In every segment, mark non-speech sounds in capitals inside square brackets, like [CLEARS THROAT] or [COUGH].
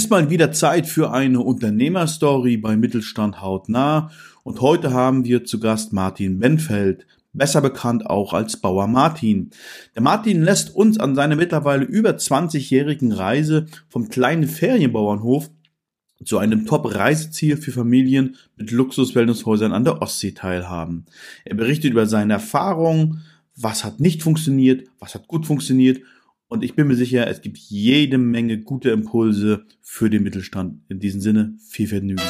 ist mal wieder Zeit für eine Unternehmerstory bei Mittelstand hautnah und heute haben wir zu Gast Martin Benfeld, besser bekannt auch als Bauer Martin. Der Martin lässt uns an seiner mittlerweile über 20-jährigen Reise vom kleinen Ferienbauernhof zu einem Top-Reiseziel für Familien mit Luxus-Wellnesshäusern an der Ostsee teilhaben. Er berichtet über seine Erfahrungen, was hat nicht funktioniert, was hat gut funktioniert und ich bin mir sicher, es gibt jede Menge gute Impulse für den Mittelstand. In diesem Sinne, viel Vergnügen.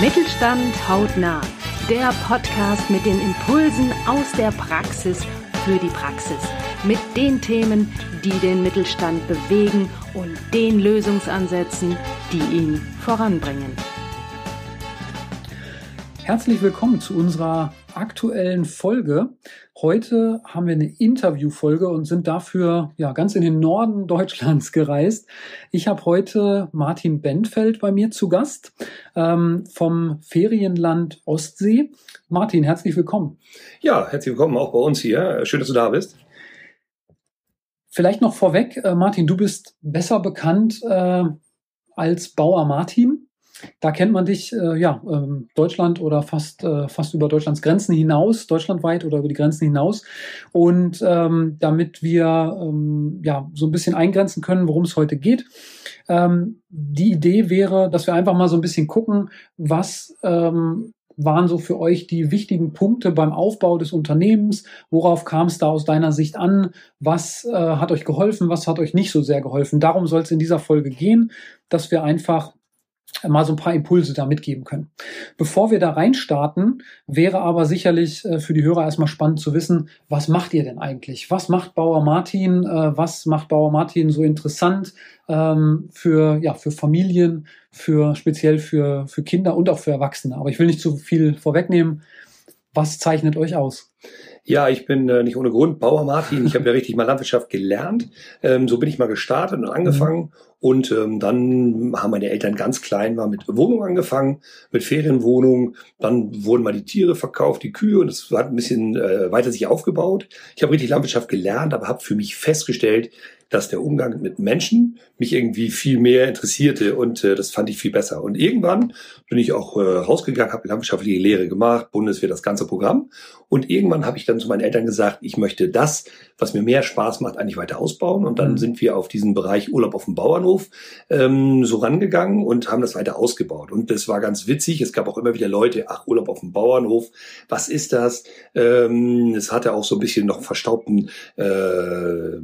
Mittelstand hautnah. Der Podcast mit den Impulsen aus der Praxis für die Praxis. Mit den Themen, die den Mittelstand bewegen und den Lösungsansätzen, die ihn voranbringen. Herzlich willkommen zu unserer aktuellen Folge. Heute haben wir eine Interviewfolge und sind dafür ja ganz in den Norden [LAUGHS] Deutschlands gereist. Ich habe heute Martin Benfeld bei mir zu Gast ähm, vom Ferienland Ostsee. Martin, herzlich willkommen. Ja, herzlich willkommen auch bei uns hier. Schön, dass du da bist. Vielleicht noch vorweg, äh, Martin, du bist besser bekannt äh, als Bauer Martin. Da kennt man dich, äh, ja, ähm, Deutschland oder fast, äh, fast über Deutschlands Grenzen hinaus, deutschlandweit oder über die Grenzen hinaus. Und ähm, damit wir ähm, ja so ein bisschen eingrenzen können, worum es heute geht, ähm, die Idee wäre, dass wir einfach mal so ein bisschen gucken, was ähm, waren so für euch die wichtigen Punkte beim Aufbau des Unternehmens? Worauf kam es da aus deiner Sicht an? Was äh, hat euch geholfen? Was hat euch nicht so sehr geholfen? Darum soll es in dieser Folge gehen, dass wir einfach mal so ein paar Impulse da mitgeben können. Bevor wir da reinstarten, wäre aber sicherlich äh, für die Hörer erstmal spannend zu wissen, was macht ihr denn eigentlich? Was macht Bauer Martin? Äh, was macht Bauer Martin so interessant ähm, für, ja, für Familien, für speziell für, für Kinder und auch für Erwachsene? Aber ich will nicht zu viel vorwegnehmen. Was zeichnet euch aus? Ja, ich bin äh, nicht ohne Grund Bauer Martin. Ich habe ja richtig mal Landwirtschaft gelernt. Ähm, so bin ich mal gestartet und angefangen. Und ähm, dann haben meine Eltern ganz klein mal mit Wohnung angefangen, mit Ferienwohnung. Dann wurden mal die Tiere verkauft, die Kühe und es hat ein bisschen äh, weiter sich aufgebaut. Ich habe richtig Landwirtschaft gelernt, aber habe für mich festgestellt, dass der Umgang mit Menschen mich irgendwie viel mehr interessierte und äh, das fand ich viel besser. Und irgendwann bin ich auch äh, rausgegangen, habe landwirtschaftliche Lehre gemacht, Bundeswehr, das ganze Programm. Und irgendwann habe ich dann zu meinen Eltern gesagt, ich möchte das, was mir mehr Spaß macht, eigentlich weiter ausbauen. Und dann mhm. sind wir auf diesen Bereich Urlaub auf dem Bauernhof ähm, so rangegangen und haben das weiter ausgebaut. Und das war ganz witzig. Es gab auch immer wieder Leute, ach, Urlaub auf dem Bauernhof, was ist das? Ähm, es hatte auch so ein bisschen noch verstaubten äh,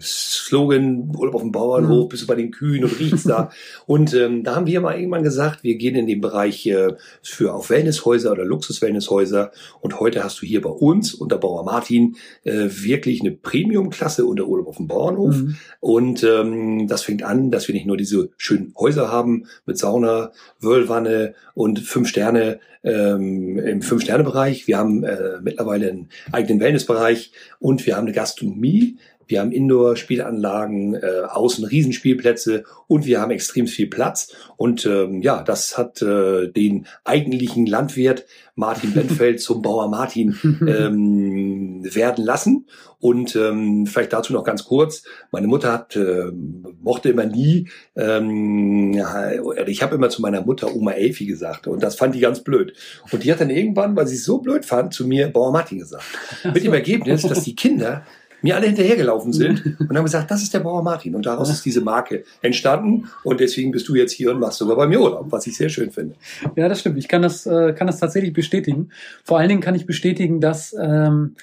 Slogan, Urlaub auf dem Bauernhof, bist du bei den Kühen und riechst da. [LAUGHS] und ähm, da haben wir mal irgendwann gesagt, wir gehen in den Bereich äh, für auf Wellnesshäuser oder Luxus-Wellnesshäuser. Und heute hast du hier bei uns unter Bauer Martin äh, wirklich eine Premium-Klasse unter Urlaub auf dem Bauernhof. Mhm. Und ähm, das fängt an, dass wir nicht nur diese schönen Häuser haben mit Sauna, Wöhlwanne und fünf Sterne ähm, im Fünf-Sterne-Bereich. Wir haben äh, mittlerweile einen eigenen Wellnessbereich und wir haben eine Gastronomie, wir haben Indoor-Spielanlagen, äh, außen Riesenspielplätze und wir haben extrem viel Platz. Und ähm, ja, das hat äh, den eigentlichen Landwirt Martin Benfeld [LAUGHS] zum Bauer Martin ähm, werden lassen. Und ähm, vielleicht dazu noch ganz kurz. Meine Mutter hat, äh, mochte immer nie, ähm, ja, ich habe immer zu meiner Mutter Oma Elfi gesagt und das fand die ganz blöd. Und die hat dann irgendwann, weil sie es so blöd fand, zu mir Bauer Martin gesagt. Mit dem Ergebnis, dass die Kinder mir alle hinterhergelaufen sind und haben gesagt, das ist der Bauer Martin. Und daraus ist diese Marke entstanden. Und deswegen bist du jetzt hier und machst sogar bei mir Urlaub, was ich sehr schön finde. Ja, das stimmt. Ich kann das, äh, kann das tatsächlich bestätigen. Vor allen Dingen kann ich bestätigen, dass ähm,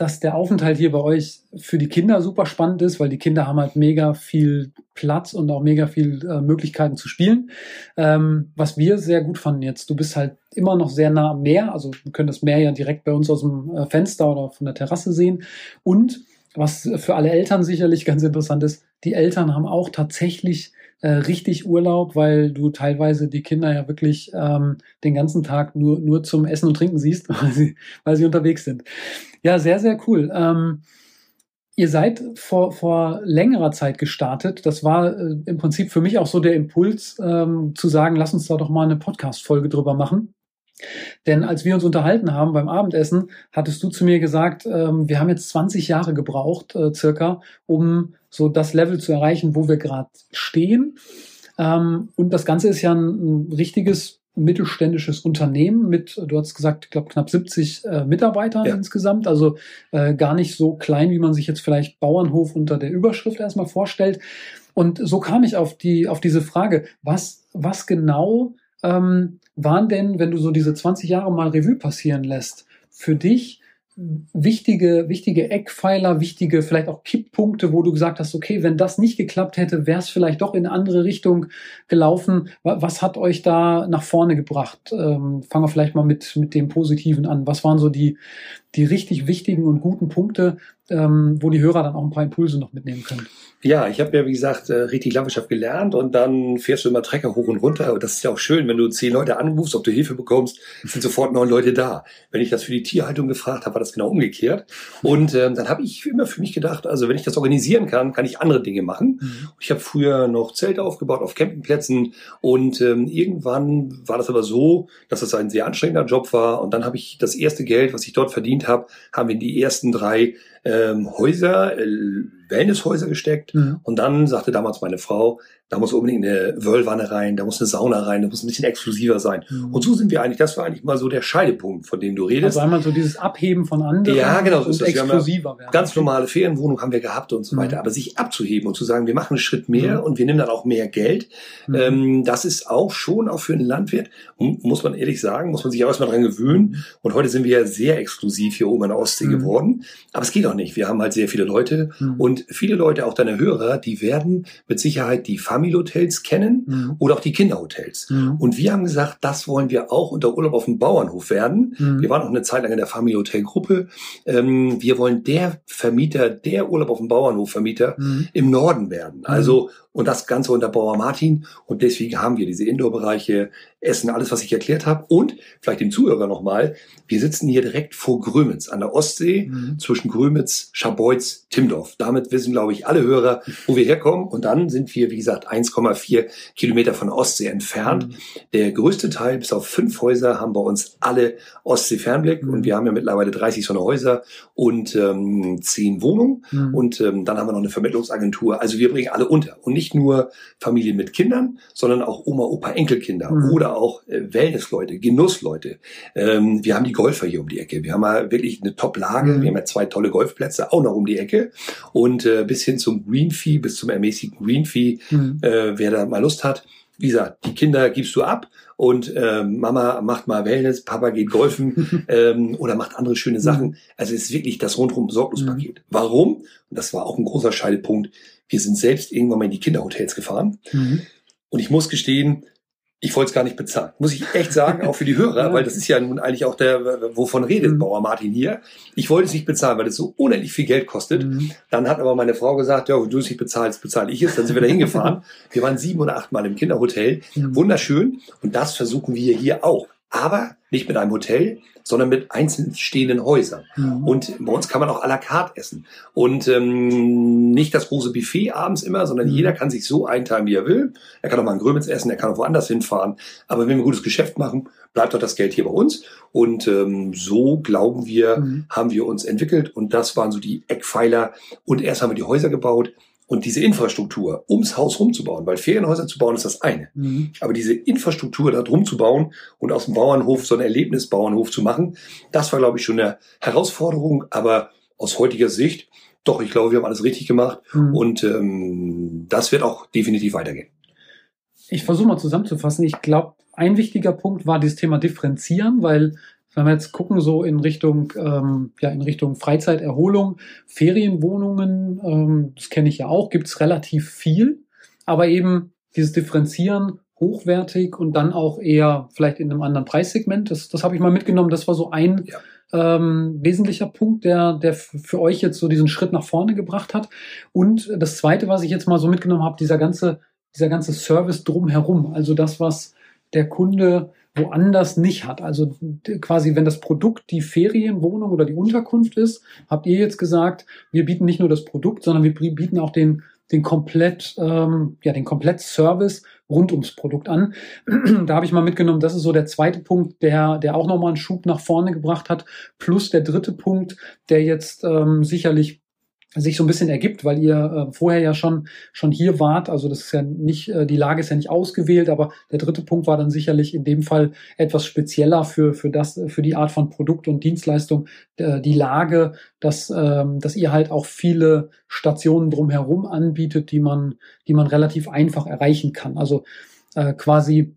dass der Aufenthalt hier bei euch für die Kinder super spannend ist, weil die Kinder haben halt mega viel Platz und auch mega viel äh, Möglichkeiten zu spielen. Ähm, was wir sehr gut fanden jetzt, du bist halt immer noch sehr nah am Meer, also wir können das Meer ja direkt bei uns aus dem äh, Fenster oder von der Terrasse sehen. Und was für alle Eltern sicherlich ganz interessant ist, die Eltern haben auch tatsächlich äh, richtig Urlaub, weil du teilweise die Kinder ja wirklich ähm, den ganzen Tag nur, nur zum Essen und Trinken siehst, [LAUGHS] weil sie, weil sie unterwegs sind. Ja, sehr, sehr cool. Ähm, ihr seid vor, vor längerer Zeit gestartet. Das war äh, im Prinzip für mich auch so der Impuls, ähm, zu sagen, lass uns da doch mal eine Podcast-Folge drüber machen. Denn als wir uns unterhalten haben beim Abendessen, hattest du zu mir gesagt, ähm, wir haben jetzt 20 Jahre gebraucht, äh, circa, um so das Level zu erreichen, wo wir gerade stehen. Ähm, und das Ganze ist ja ein, ein richtiges mittelständisches Unternehmen mit, du hast gesagt, ich glaube knapp 70 äh, Mitarbeitern ja. insgesamt, also äh, gar nicht so klein, wie man sich jetzt vielleicht Bauernhof unter der Überschrift erstmal vorstellt. Und so kam ich auf die auf diese Frage, was was genau ähm, waren denn, wenn du so diese 20 Jahre mal Revue passieren lässt, für dich wichtige, wichtige Eckpfeiler, wichtige vielleicht auch Kipppunkte, wo du gesagt hast, okay, wenn das nicht geklappt hätte, wäre es vielleicht doch in eine andere Richtung gelaufen. Was hat euch da nach vorne gebracht? Ähm, fangen wir vielleicht mal mit, mit dem Positiven an. Was waren so die, die richtig wichtigen und guten Punkte, ähm, wo die Hörer dann auch ein paar Impulse noch mitnehmen können. Ja, ich habe ja, wie gesagt, äh, richtig Landwirtschaft gelernt und dann fährst du immer Trecker hoch und runter. Und das ist ja auch schön, wenn du zehn Leute anrufst, ob du Hilfe bekommst, sind sofort neun Leute da. Wenn ich das für die Tierhaltung gefragt habe, war das genau umgekehrt. Und ähm, dann habe ich immer für mich gedacht, also wenn ich das organisieren kann, kann ich andere Dinge machen. Mhm. Ich habe früher noch Zelte aufgebaut auf Campingplätzen und ähm, irgendwann war das aber so, dass das ein sehr anstrengender Job war. Und dann habe ich das erste Geld, was ich dort verdient habe, haben wir die ersten drei ähm, Häuser, äh, Wellnesshäuser gesteckt. Mhm. Und dann sagte damals meine Frau, da muss unbedingt eine Wöllwanne rein, da muss eine Sauna rein, da muss ein bisschen exklusiver sein. Mhm. Und so sind wir eigentlich, das war eigentlich mal so der Scheidepunkt, von dem du redest. Also einmal so dieses Abheben von anderen ja, genau, so und exklusiver werden. Ganz normale Ferienwohnung haben wir gehabt und so mhm. weiter. Aber sich abzuheben und zu sagen, wir machen einen Schritt mehr mhm. und wir nehmen dann auch mehr Geld, mhm. ähm, das ist auch schon, auch für einen Landwirt, muss man ehrlich sagen, muss man sich auch erstmal dran gewöhnen. Mhm. Und heute sind wir sehr exklusiv hier oben in der Ostsee mhm. geworden. Aber es geht auch nicht. Wir haben halt sehr viele Leute und viele Leute, auch deine Hörer, die werden mit Sicherheit die Family-Hotels kennen mhm. oder auch die Kinderhotels. Mhm. Und wir haben gesagt, das wollen wir auch unter Urlaub auf dem Bauernhof werden. Mhm. Wir waren auch eine Zeit lang in der Family Hotel Gruppe. Ähm, wir wollen der Vermieter, der Urlaub auf dem Bauernhof Vermieter mhm. im Norden werden. Mhm. Also und das Ganze unter Bauer Martin. Und deswegen haben wir diese Indoor-Bereiche, Essen, alles, was ich erklärt habe. Und vielleicht dem Zuhörer nochmal, wir sitzen hier direkt vor Grömitz an der Ostsee, mhm. zwischen Grömitz, Schabeutz, Timdorf. Damit wissen, glaube ich, alle Hörer, wo wir herkommen. Und dann sind wir, wie gesagt, 1,4 Kilometer von der Ostsee entfernt. Mhm. Der größte Teil, bis auf fünf Häuser, haben bei uns alle Ostsee-Fernblick. Mhm. Und wir haben ja mittlerweile 30 so eine Häuser und ähm, zehn Wohnungen. Mhm. Und ähm, dann haben wir noch eine Vermittlungsagentur. Also wir bringen alle unter. Und nicht nur Familien mit Kindern, sondern auch Oma, Opa, Enkelkinder mhm. oder auch äh, Wellnessleute, Genussleute. Ähm, wir haben die Golfer hier um die Ecke. Wir haben ja wirklich eine Top-Lage. Mhm. Wir haben ja zwei tolle Golfplätze auch noch um die Ecke. Und äh, bis hin zum Green Fee, bis zum ermäßigten Green Fee, mhm. äh, wer da mal Lust hat, wie gesagt, die Kinder gibst du ab und äh, Mama macht mal Wellness, Papa geht golfen [LAUGHS] ähm, oder macht andere schöne Sachen. Mhm. Also es ist wirklich das rundum Sorglospaket. Mhm. Warum? Und das war auch ein großer Scheidepunkt. Wir sind selbst irgendwann mal in die Kinderhotels gefahren. Mhm. Und ich muss gestehen, ich wollte es gar nicht bezahlen. Muss ich echt sagen, auch für die Hörer, [LAUGHS] weil das ist ja nun eigentlich auch der, wovon redet mhm. Bauer Martin hier. Ich wollte es nicht bezahlen, weil es so unendlich viel Geld kostet. Mhm. Dann hat aber meine Frau gesagt, ja, du es nicht bezahlst, bezahle ich es. Dann sind wir da hingefahren. [LAUGHS] wir waren sieben oder acht Mal im Kinderhotel. Mhm. Wunderschön. Und das versuchen wir hier auch. Aber nicht mit einem Hotel, sondern mit einzeln stehenden Häusern. Mhm. Und bei uns kann man auch à la carte essen. Und ähm, nicht das große Buffet abends immer, sondern mhm. jeder kann sich so einteilen, wie er will. Er kann auch mal in Grömitz essen, er kann auch woanders hinfahren. Aber wenn wir ein gutes Geschäft machen, bleibt doch das Geld hier bei uns. Und ähm, so, glauben wir, mhm. haben wir uns entwickelt. Und das waren so die Eckpfeiler. Und erst haben wir die Häuser gebaut. Und diese Infrastruktur ums Haus rumzubauen, weil Ferienhäuser zu bauen ist das eine. Mhm. Aber diese Infrastruktur da drum zu bauen und aus dem Bauernhof so ein Erlebnisbauernhof zu machen, das war, glaube ich, schon eine Herausforderung. Aber aus heutiger Sicht, doch, ich glaube, wir haben alles richtig gemacht. Mhm. Und ähm, das wird auch definitiv weitergehen. Ich versuche mal zusammenzufassen. Ich glaube, ein wichtiger Punkt war dieses Thema Differenzieren, weil wenn wir jetzt gucken, so in Richtung, ähm, ja, in Richtung Freizeiterholung, Ferienwohnungen, ähm, das kenne ich ja auch, gibt's relativ viel, aber eben dieses Differenzieren hochwertig und dann auch eher vielleicht in einem anderen Preissegment, das, das habe ich mal mitgenommen, das war so ein ja. ähm, wesentlicher Punkt, der, der für euch jetzt so diesen Schritt nach vorne gebracht hat. Und das Zweite, was ich jetzt mal so mitgenommen habe, dieser ganze, dieser ganze Service drumherum, also das, was der Kunde woanders nicht hat. Also quasi, wenn das Produkt die Ferienwohnung oder die Unterkunft ist, habt ihr jetzt gesagt, wir bieten nicht nur das Produkt, sondern wir bieten auch den den komplett ähm, ja den komplett Service rund ums Produkt an. [CLEARS THROAT] da habe ich mal mitgenommen, das ist so der zweite Punkt, der der auch nochmal einen Schub nach vorne gebracht hat. Plus der dritte Punkt, der jetzt ähm, sicherlich sich so ein bisschen ergibt, weil ihr äh, vorher ja schon schon hier wart. Also das ist ja nicht äh, die Lage ist ja nicht ausgewählt, aber der dritte Punkt war dann sicherlich in dem Fall etwas spezieller für für das für die Art von Produkt und Dienstleistung äh, die Lage, dass ähm, dass ihr halt auch viele Stationen drumherum anbietet, die man die man relativ einfach erreichen kann. Also äh, quasi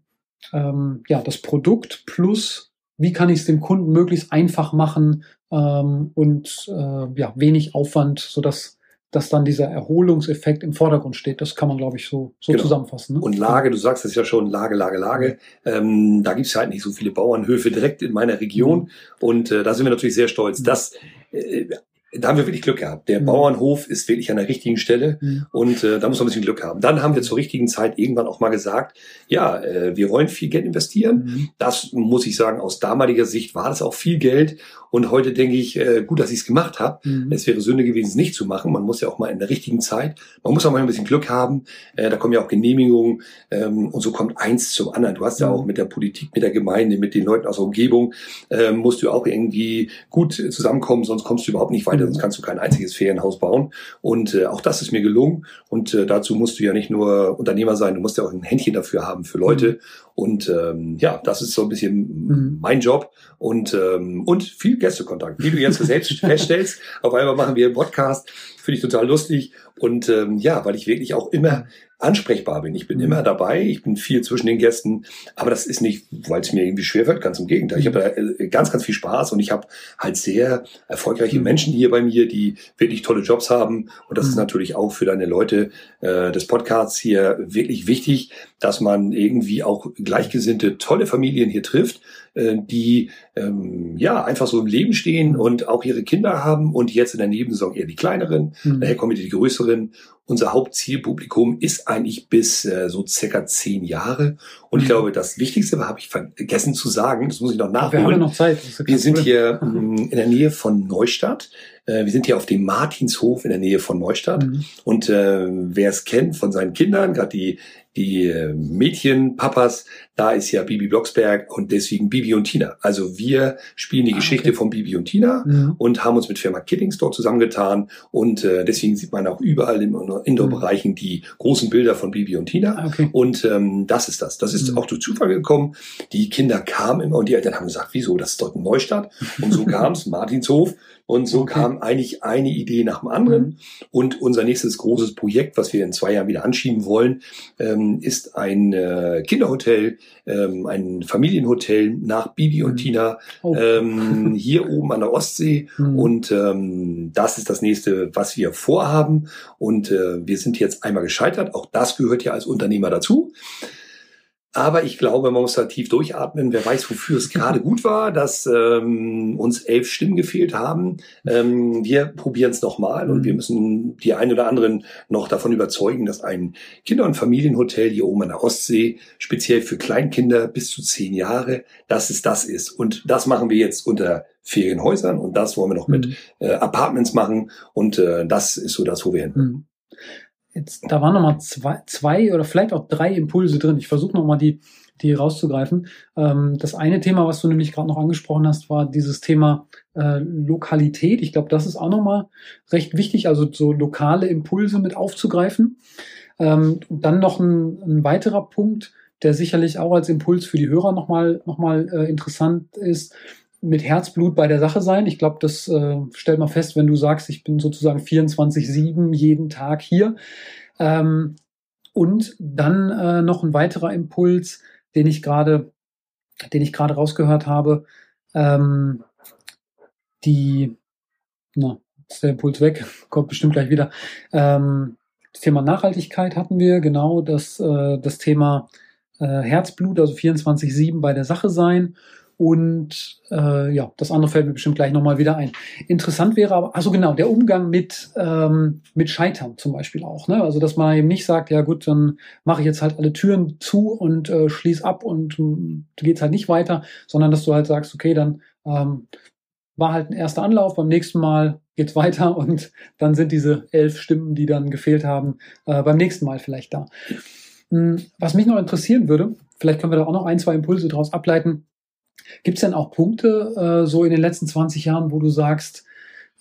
ähm, ja das Produkt plus wie kann ich es dem Kunden möglichst einfach machen, ähm, und äh, ja, wenig Aufwand, sodass dass dann dieser Erholungseffekt im Vordergrund steht. Das kann man, glaube ich, so, so genau. zusammenfassen. Ne? Und Lage, du sagst es ja schon, Lage, Lage, Lage. Ähm, da gibt es halt nicht so viele Bauernhöfe direkt in meiner Region. Mhm. Und äh, da sind wir natürlich sehr stolz. Mhm. Das äh, da haben wir wirklich Glück gehabt. Der mhm. Bauernhof ist wirklich an der richtigen Stelle mhm. und äh, da muss man ein bisschen Glück haben. Dann haben wir zur richtigen Zeit irgendwann auch mal gesagt, ja, äh, wir wollen viel Geld investieren. Mhm. Das muss ich sagen, aus damaliger Sicht war das auch viel Geld und heute denke ich, äh, gut, dass ich es gemacht habe. Mhm. Es wäre Sünde gewesen, es nicht zu machen. Man muss ja auch mal in der richtigen Zeit, man muss auch mal ein bisschen Glück haben. Äh, da kommen ja auch Genehmigungen ähm, und so kommt eins zum anderen. Du hast ja mhm. auch mit der Politik, mit der Gemeinde, mit den Leuten aus der Umgebung, äh, musst du auch irgendwie gut zusammenkommen, sonst kommst du überhaupt nicht weiter sonst kannst du kein einziges Ferienhaus bauen. Und äh, auch das ist mir gelungen. Und äh, dazu musst du ja nicht nur Unternehmer sein, du musst ja auch ein Händchen dafür haben für Leute. Mhm. Und ähm, ja, das ist so ein bisschen mhm. mein Job und ähm, und viel Gästekontakt. Wie du jetzt selbst [LAUGHS] feststellst, auf einmal machen wir einen Podcast, finde ich total lustig und ähm, ja, weil ich wirklich auch immer ansprechbar bin. Ich bin mhm. immer dabei, ich bin viel zwischen den Gästen, aber das ist nicht, weil es mir irgendwie schwerfällt, ganz im Gegenteil. Ich habe äh, ganz, ganz viel Spaß und ich habe halt sehr erfolgreiche mhm. Menschen hier bei mir, die wirklich tolle Jobs haben. Und das mhm. ist natürlich auch für deine Leute äh, des Podcasts hier wirklich wichtig, dass man irgendwie auch gleichgesinnte, tolle Familien hier trifft, äh, die ähm, ja einfach so im Leben stehen und auch ihre Kinder haben und jetzt in der Nebensaison eher die kleineren, mhm. daher kommen die größeren unser Hauptzielpublikum ist eigentlich bis äh, so circa zehn Jahre. Und ich mhm. glaube, das Wichtigste habe ich vergessen zu sagen, das muss ich noch nachholen. Wir haben noch Zeit. Wir sind hier ähm, in der Nähe von Neustadt. Äh, wir sind hier auf dem Martinshof in der Nähe von Neustadt. Mhm. Und äh, wer es kennt von seinen Kindern, gerade die die äh, Mädchenpapas, da ist ja Bibi Blocksberg und deswegen Bibi und Tina. Also wir spielen die ah, Geschichte okay. von Bibi und Tina mhm. und haben uns mit Firma Kiddings dort zusammengetan und äh, deswegen sieht man auch überall im Indoor-Bereichen die großen Bilder von Bibi und Tina ah, okay. und ähm, das ist das. Das ist mhm. auch durch Zufall gekommen. Die Kinder kamen immer und die Eltern haben gesagt, wieso, das ist dort ein Neustadt und so [LAUGHS] kam es, Martinshof und so okay. kam eigentlich eine Idee nach dem anderen. Mhm. Und unser nächstes großes Projekt, was wir in zwei Jahren wieder anschieben wollen, ähm, ist ein äh, Kinderhotel, ähm, ein Familienhotel nach Bibi und mhm. Tina oh. ähm, [LAUGHS] hier oben an der Ostsee. Mhm. Und ähm, das ist das nächste, was wir vorhaben. Und äh, wir sind jetzt einmal gescheitert. Auch das gehört ja als Unternehmer dazu. Aber ich glaube, man muss da tief durchatmen. Wer weiß, wofür es gerade gut war, dass ähm, uns elf Stimmen gefehlt haben. Ähm, wir probieren es nochmal und wir müssen die einen oder anderen noch davon überzeugen, dass ein Kinder- und Familienhotel hier oben an der Ostsee, speziell für Kleinkinder bis zu zehn Jahre, dass es das ist. Und das machen wir jetzt unter Ferienhäusern und das wollen wir noch mhm. mit äh, Apartments machen. Und äh, das ist so das, wo wir hin. Jetzt, da waren nochmal zwei, zwei oder vielleicht auch drei Impulse drin. Ich versuche nochmal die, die rauszugreifen. Ähm, das eine Thema, was du nämlich gerade noch angesprochen hast, war dieses Thema äh, Lokalität. Ich glaube, das ist auch nochmal recht wichtig, also so lokale Impulse mit aufzugreifen. Ähm, dann noch ein, ein weiterer Punkt, der sicherlich auch als Impuls für die Hörer nochmal noch mal, äh, interessant ist mit Herzblut bei der Sache sein. Ich glaube, das äh, stellt man fest, wenn du sagst, ich bin sozusagen 24-7 jeden Tag hier. Ähm, und dann äh, noch ein weiterer Impuls, den ich gerade, den ich gerade rausgehört habe. Ähm, die, na, ist der Impuls weg, [LAUGHS] kommt bestimmt gleich wieder. Ähm, das Thema Nachhaltigkeit hatten wir, genau, das, äh, das Thema äh, Herzblut, also 24-7 bei der Sache sein und äh, ja, das andere fällt mir bestimmt gleich nochmal wieder ein. Interessant wäre aber, also genau, der Umgang mit, ähm, mit Scheitern zum Beispiel auch. Ne? Also, dass man eben nicht sagt, ja gut, dann mache ich jetzt halt alle Türen zu und äh, schließ ab und äh, geht's halt nicht weiter, sondern dass du halt sagst, okay, dann ähm, war halt ein erster Anlauf, beim nächsten Mal geht's weiter [LAUGHS] und dann sind diese elf Stimmen, die dann gefehlt haben, äh, beim nächsten Mal vielleicht da. Hm, was mich noch interessieren würde, vielleicht können wir da auch noch ein, zwei Impulse daraus ableiten, Gibt es denn auch Punkte äh, so in den letzten 20 Jahren, wo du sagst,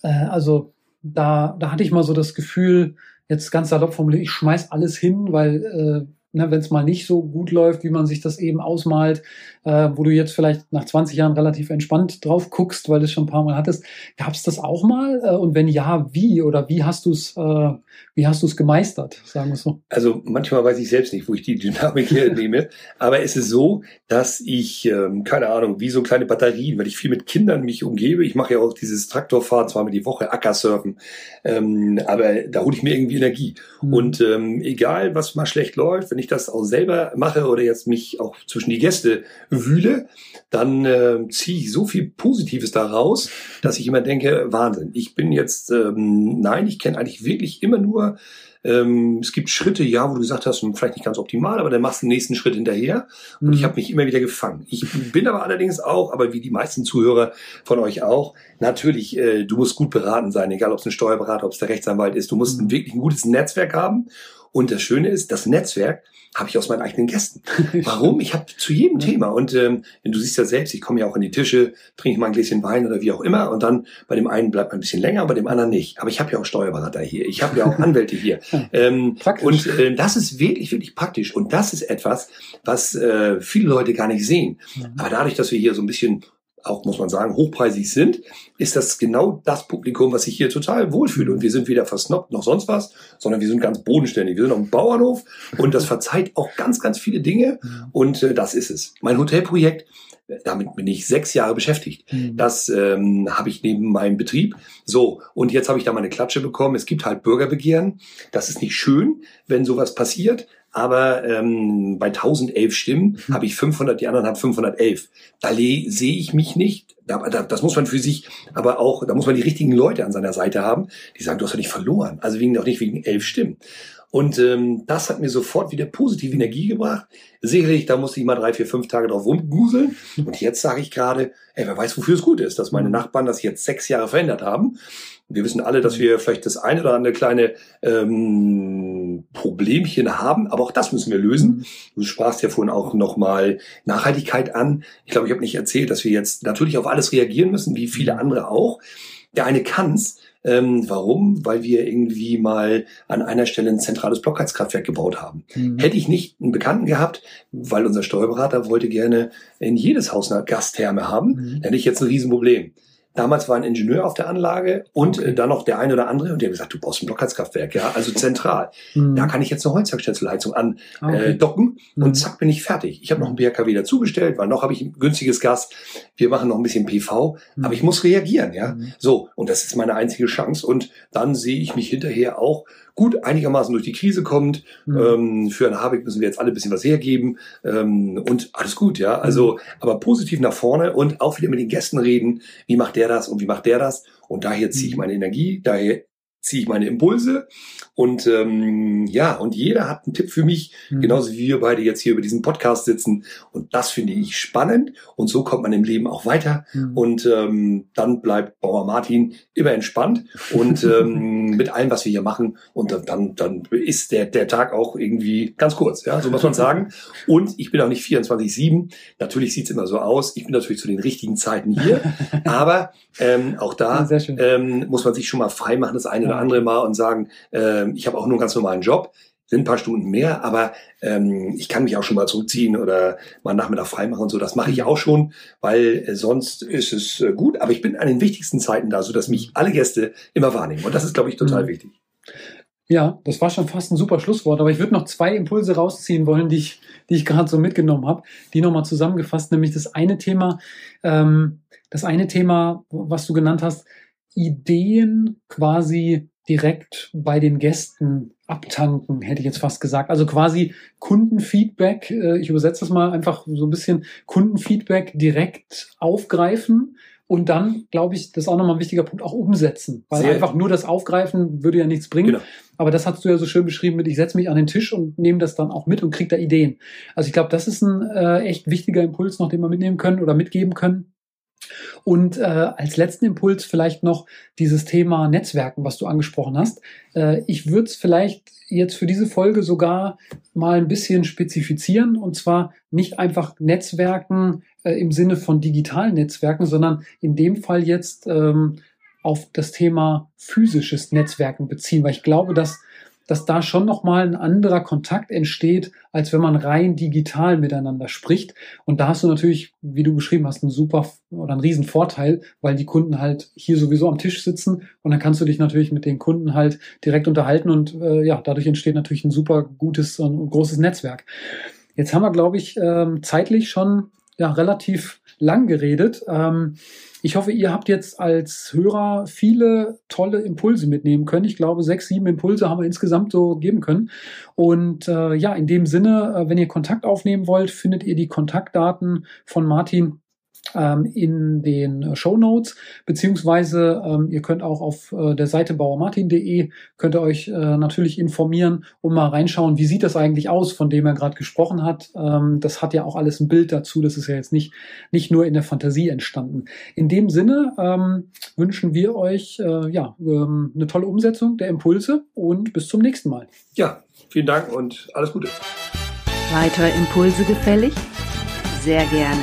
äh, also da, da hatte ich mal so das Gefühl, jetzt ganz salopp formuliert, ich schmeiß alles hin, weil äh, ne, wenn es mal nicht so gut läuft, wie man sich das eben ausmalt, äh, wo du jetzt vielleicht nach 20 Jahren relativ entspannt drauf guckst, weil du es schon ein paar Mal hattest. Gab es das auch mal? Äh, und wenn ja, wie? Oder wie hast du es äh, wie hast du es gemeistert, sagen wir so? Also manchmal weiß ich selbst nicht, wo ich die Dynamik [LAUGHS] hernehme. Aber es ist so, dass ich, ähm, keine Ahnung, wie so kleine Batterien, weil ich viel mit Kindern mich umgebe. Ich mache ja auch dieses Traktorfahren zweimal die Woche, Ackersurfen. Ähm, aber da hole ich mir irgendwie Energie. Mhm. Und ähm, egal, was mal schlecht läuft, wenn ich das auch selber mache oder jetzt mich auch zwischen die Gäste wühle, dann äh, ziehe ich so viel Positives daraus, dass ich immer denke, Wahnsinn. Ich bin jetzt, ähm, nein, ich kenne eigentlich wirklich immer nur ähm, es gibt Schritte, ja, wo du gesagt hast, hm, vielleicht nicht ganz optimal, aber dann machst du den nächsten Schritt hinterher. Und mhm. ich habe mich immer wieder gefangen. Ich bin aber allerdings auch, aber wie die meisten Zuhörer von euch auch, natürlich, äh, du musst gut beraten sein, egal ob es ein Steuerberater, ob es der Rechtsanwalt ist. Du musst mhm. wirklich ein gutes Netzwerk haben. Und das Schöne ist, das Netzwerk habe ich aus meinen eigenen Gästen. [LAUGHS] Warum? Ich habe zu jedem. Thema und ähm, du siehst ja selbst, ich komme ja auch an die Tische, trinke mal ein Gläschen Wein oder wie auch immer und dann bei dem einen bleibt man ein bisschen länger, bei dem anderen nicht. Aber ich habe ja auch Steuerberater hier, ich habe ja auch Anwälte hier. [LAUGHS] ähm, und äh, das ist wirklich, wirklich praktisch und das ist etwas, was äh, viele Leute gar nicht sehen. Mhm. Aber dadurch, dass wir hier so ein bisschen auch, muss man sagen, hochpreisig sind, ist das genau das Publikum, was sich hier total wohlfühlt. Und wir sind weder versnobbt noch sonst was, sondern wir sind ganz bodenständig. Wir sind auf dem Bauernhof und das verzeiht auch ganz, ganz viele Dinge. Und äh, das ist es. Mein Hotelprojekt, damit bin ich sechs Jahre beschäftigt. Mhm. Das ähm, habe ich neben meinem Betrieb. So, und jetzt habe ich da meine Klatsche bekommen. Es gibt halt Bürgerbegehren. Das ist nicht schön, wenn sowas passiert aber ähm, bei 1011 Stimmen mhm. habe ich 500, die anderen haben 511. Da sehe ich mich nicht. Da, da, das muss man für sich, aber auch, da muss man die richtigen Leute an seiner Seite haben, die sagen, du hast ja nicht verloren. Also wegen auch nicht wegen elf Stimmen. Und ähm, das hat mir sofort wieder positive Energie gebracht. Sicherlich, da musste ich mal drei, vier, fünf Tage drauf rumguseln. Und jetzt sage ich gerade, ey, wer weiß, wofür es gut ist, dass meine mhm. Nachbarn das jetzt sechs Jahre verändert haben. Wir wissen alle, dass wir vielleicht das eine oder andere kleine ähm, Problemchen haben, aber auch das müssen wir lösen. Mhm. Du sprachst ja vorhin auch nochmal Nachhaltigkeit an. Ich glaube, ich habe nicht erzählt, dass wir jetzt natürlich auf alles reagieren müssen, wie viele andere auch. Der eine kann's, ähm, warum? Weil wir irgendwie mal an einer Stelle ein zentrales Blockheizkraftwerk gebaut haben. Mhm. Hätte ich nicht einen Bekannten gehabt, weil unser Steuerberater wollte gerne in jedes Haus eine Gastherme haben, mhm. dann hätte ich jetzt ein Riesenproblem. Damals war ein Ingenieur auf der Anlage und okay. äh, dann noch der eine oder andere und der hat gesagt, du brauchst ein Blockheizkraftwerk, ja, also zentral. Mhm. Da kann ich jetzt eine Holzwerkstätzelheizung an okay. äh, docken mhm. und zack bin ich fertig. Ich habe noch ein BRKW dazugestellt, weil noch habe ich ein günstiges Gas. Wir machen noch ein bisschen PV, mhm. aber ich muss reagieren, ja. Mhm. So und das ist meine einzige Chance und dann sehe ich mich hinterher auch gut einigermaßen durch die Krise kommt. Mhm. Ähm, für ein Habeck müssen wir jetzt alle ein bisschen was hergeben ähm, und alles gut, ja. Also, mhm. aber positiv nach vorne und auch wieder mit den Gästen reden. Wie macht der das und wie macht der das? Und daher ziehe ich mhm. meine Energie, daher ziehe ich meine Impulse und ähm, ja, und jeder hat einen Tipp für mich, mhm. genauso wie wir beide jetzt hier über diesen Podcast sitzen. Und das finde ich spannend und so kommt man im Leben auch weiter. Mhm. Und ähm, dann bleibt Bauer Martin immer entspannt und [LAUGHS] ähm, mit allem, was wir hier machen. Und dann, dann ist der, der Tag auch irgendwie ganz kurz, ja, so muss man sagen. Und ich bin auch nicht 24-7. Natürlich sieht's immer so aus. Ich bin natürlich zu den richtigen Zeiten hier. [LAUGHS] Aber ähm, auch da ähm, muss man sich schon mal frei machen, das eine oder andere Mal und sagen, äh, ich habe auch nur einen ganz normalen Job, sind ein paar Stunden mehr, aber ähm, ich kann mich auch schon mal zurückziehen oder mal einen Nachmittag freimachen und so. Das mache ich auch schon, weil äh, sonst ist es äh, gut. Aber ich bin an den wichtigsten Zeiten da, so dass mich alle Gäste immer wahrnehmen. Und das ist, glaube ich, total mhm. wichtig. Ja, das war schon fast ein super Schlusswort, aber ich würde noch zwei Impulse rausziehen wollen, die ich, die ich gerade so mitgenommen habe, die nochmal zusammengefasst, nämlich das eine Thema, ähm, das eine Thema, was du genannt hast, Ideen quasi direkt bei den Gästen abtanken, hätte ich jetzt fast gesagt. Also quasi Kundenfeedback, äh, ich übersetze das mal einfach so ein bisschen, Kundenfeedback direkt aufgreifen und dann, glaube ich, das ist auch nochmal ein wichtiger Punkt, auch umsetzen. Weil Sehr einfach nur das Aufgreifen würde ja nichts bringen. Genau. Aber das hast du ja so schön beschrieben mit, ich setze mich an den Tisch und nehme das dann auch mit und kriege da Ideen. Also ich glaube, das ist ein äh, echt wichtiger Impuls noch, den wir mitnehmen können oder mitgeben können. Und äh, als letzten Impuls vielleicht noch dieses Thema Netzwerken, was du angesprochen hast. Äh, ich würde es vielleicht jetzt für diese Folge sogar mal ein bisschen spezifizieren und zwar nicht einfach Netzwerken äh, im Sinne von digitalen Netzwerken, sondern in dem Fall jetzt ähm, auf das Thema physisches Netzwerken beziehen, weil ich glaube, dass dass da schon nochmal ein anderer Kontakt entsteht, als wenn man rein digital miteinander spricht. Und da hast du natürlich, wie du beschrieben hast, einen super oder einen riesen Vorteil, weil die Kunden halt hier sowieso am Tisch sitzen und dann kannst du dich natürlich mit den Kunden halt direkt unterhalten und äh, ja, dadurch entsteht natürlich ein super gutes und großes Netzwerk. Jetzt haben wir, glaube ich, ähm, zeitlich schon ja, relativ lang geredet. Ähm, ich hoffe, ihr habt jetzt als Hörer viele tolle Impulse mitnehmen können. Ich glaube, sechs, sieben Impulse haben wir insgesamt so geben können. Und äh, ja, in dem Sinne, äh, wenn ihr Kontakt aufnehmen wollt, findet ihr die Kontaktdaten von Martin in den Show Notes, beziehungsweise ähm, ihr könnt auch auf äh, der Seite bauermartin.de könnt ihr euch äh, natürlich informieren und mal reinschauen, wie sieht das eigentlich aus, von dem er gerade gesprochen hat. Ähm, das hat ja auch alles ein Bild dazu, das ist ja jetzt nicht, nicht nur in der Fantasie entstanden. In dem Sinne ähm, wünschen wir euch äh, ja, ähm, eine tolle Umsetzung der Impulse und bis zum nächsten Mal. Ja, vielen Dank und alles Gute. Weitere Impulse gefällig? Sehr gerne